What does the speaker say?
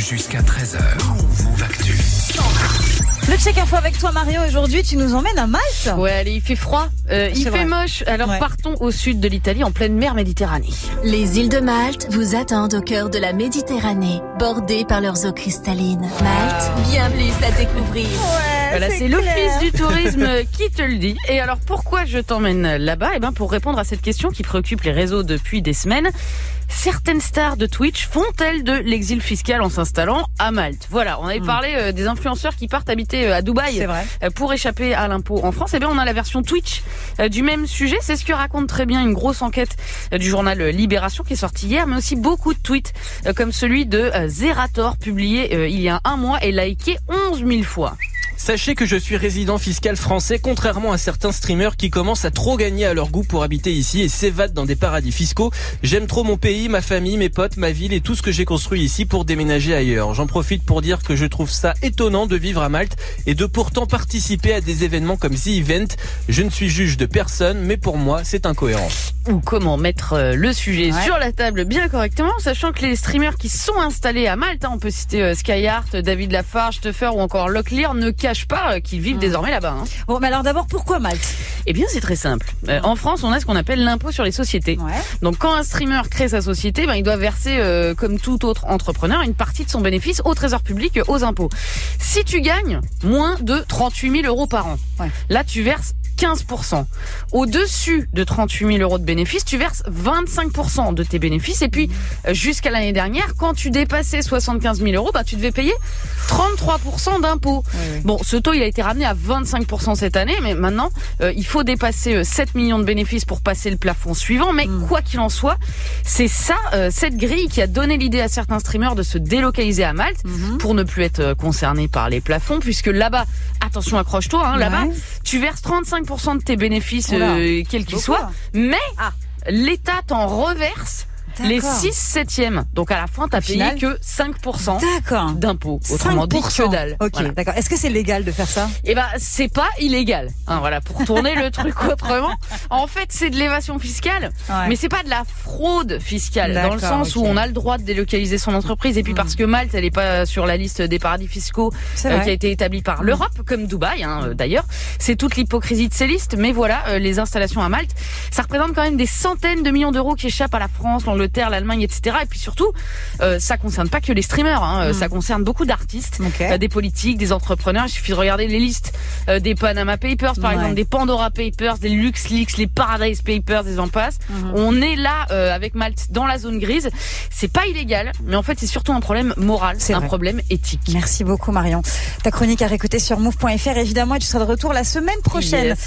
Jusqu'à 13h, Move Actu. Le check info avec toi Mario, aujourd'hui tu nous emmènes à Malte Ouais, allez, il fait froid, euh, il fait vrai. moche. Alors Ouais. partons au sud de l'Italie, en pleine mer Méditerranée. Les îles de Malte vous attendent au cœur de la Méditerranée, bordées par leurs eaux cristallines. Malte, bien plus à découvrir. Voilà, c'est l'Office du tourisme qui te le dit. Et alors pourquoi je t'emmène là-bas? Eh ben pour répondre à cette question qui préoccupe les réseaux depuis des semaines. Certaines stars de Twitch font-elles de l'exil fiscal en s'installant à Malte? Voilà, on avait parlé euh, des influenceurs qui partent habiter euh, à Dubaï vrai. euh, pour échapper à l'impôt en France. Eh bien, on a la version Twitch euh, du même sujet. C'est ce que raconte très bien une grosse enquête euh, du journal Libération qui est sortie hier, mais aussi beaucoup de tweets euh, comme celui de euh, Zerator publié euh, il y a un mois et liké 11 000 fois. Sachez que je suis résident fiscal français, contrairement à certains streamers qui commencent à trop gagner à leur goût pour habiter ici et s'évadent dans des paradis fiscaux. J'aime trop mon pays, ma famille, mes potes, ma ville et tout ce que j'ai construit ici pour déménager ailleurs. J'en profite pour dire que je trouve ça étonnant de vivre à Malte et de pourtant participer à des événements comme The Event. Je ne suis juge de personne, mais pour moi, c'est incohérent. Ou comment mettre euh, le sujet Ouais. sur la table bien correctement, sachant que les streamers qui sont installés à Malte, hein, on peut citer euh, Skyheart, David Lafarge, Stuffer ou encore Locklear, ne cachent pas euh, qu'ils vivent désormais là-bas. hein. Bon, mais alors d'abord pourquoi Malte? Eh bien, c'est très simple. Euh, en France, on a ce qu'on appelle l'impôt sur les sociétés. Ouais. Donc quand un streamer crée sa société, ben, il doit verser, euh, comme tout autre entrepreneur, une partie de son bénéfice au trésor public, euh, aux impôts. Si tu gagnes moins de 38 000 euros par an, Ouais. là tu verses 15%. Au-dessus de 38 000 euros de bénéfices, tu verses 25% de tes bénéfices. Et puis, euh, jusqu'à l'année dernière, quand tu dépassais 75 000 euros, bah, tu devais payer 33% d'impôts. oui. Bon, ce taux, il a été ramené à 25% cette année, mais maintenant, euh, il faut dépasser euh, 7 millions de bénéfices pour passer le plafond suivant. Mais quoi qu'il en soit, c'est ça, euh, cette grille qui a donné l'idée à certains streamers de se délocaliser à Malte pour ne plus être euh, concernés par les plafonds, puisque là-bas, attention, accroche-toi, hein, là-bas, Ouais. Tu verses 35% de tes bénéfices, euh, quels qu'ils soient, hein. mais Ah. l'État t'en reverse les D'accord. 6 septièmes. Donc à la fin, t'as payé que 5% D'accord. d'impôts. Autrement dit, 5%. que dalle. Ok, Voilà. d'accord. Est-ce que c'est légal de faire ça? Eh ben, c'est pas illégal. Hein, voilà, pour tourner le truc autrement. En fait, c'est de l'évasion fiscale, Ouais. mais c'est pas de la fraude fiscale, dans le sens où on a le droit de délocaliser son entreprise, et puis parce que Malte, elle est pas sur la liste des paradis fiscaux euh, qui a été établie par l'Europe, comme Dubaï, hein, euh, d'ailleurs. C'est toute l'hypocrisie de ces listes, mais voilà, euh, les installations à Malte, ça représente quand même des centaines de millions d'euros qui échappent à la France, l'Angleterre, l'Allemagne, etc. Et puis surtout, euh, ça concerne pas que les streamers, hein, euh, ça concerne beaucoup d'artistes, euh, des politiques, des entrepreneurs. Il suffit de regarder les listes euh, des Panama Papers, par Ouais. exemple, des Pandora Papers, des LuxLeaks, les Paradise Papers, j'en passe. Mhm. On est là avec Malte dans la zone grise. C'est pas illégal, mais en fait, c'est surtout un problème moral, C'est un vrai. problème éthique. Merci beaucoup Marion. Ta chronique à réécouter sur move.fr évidemment et tu seras de retour la semaine prochaine. Yes.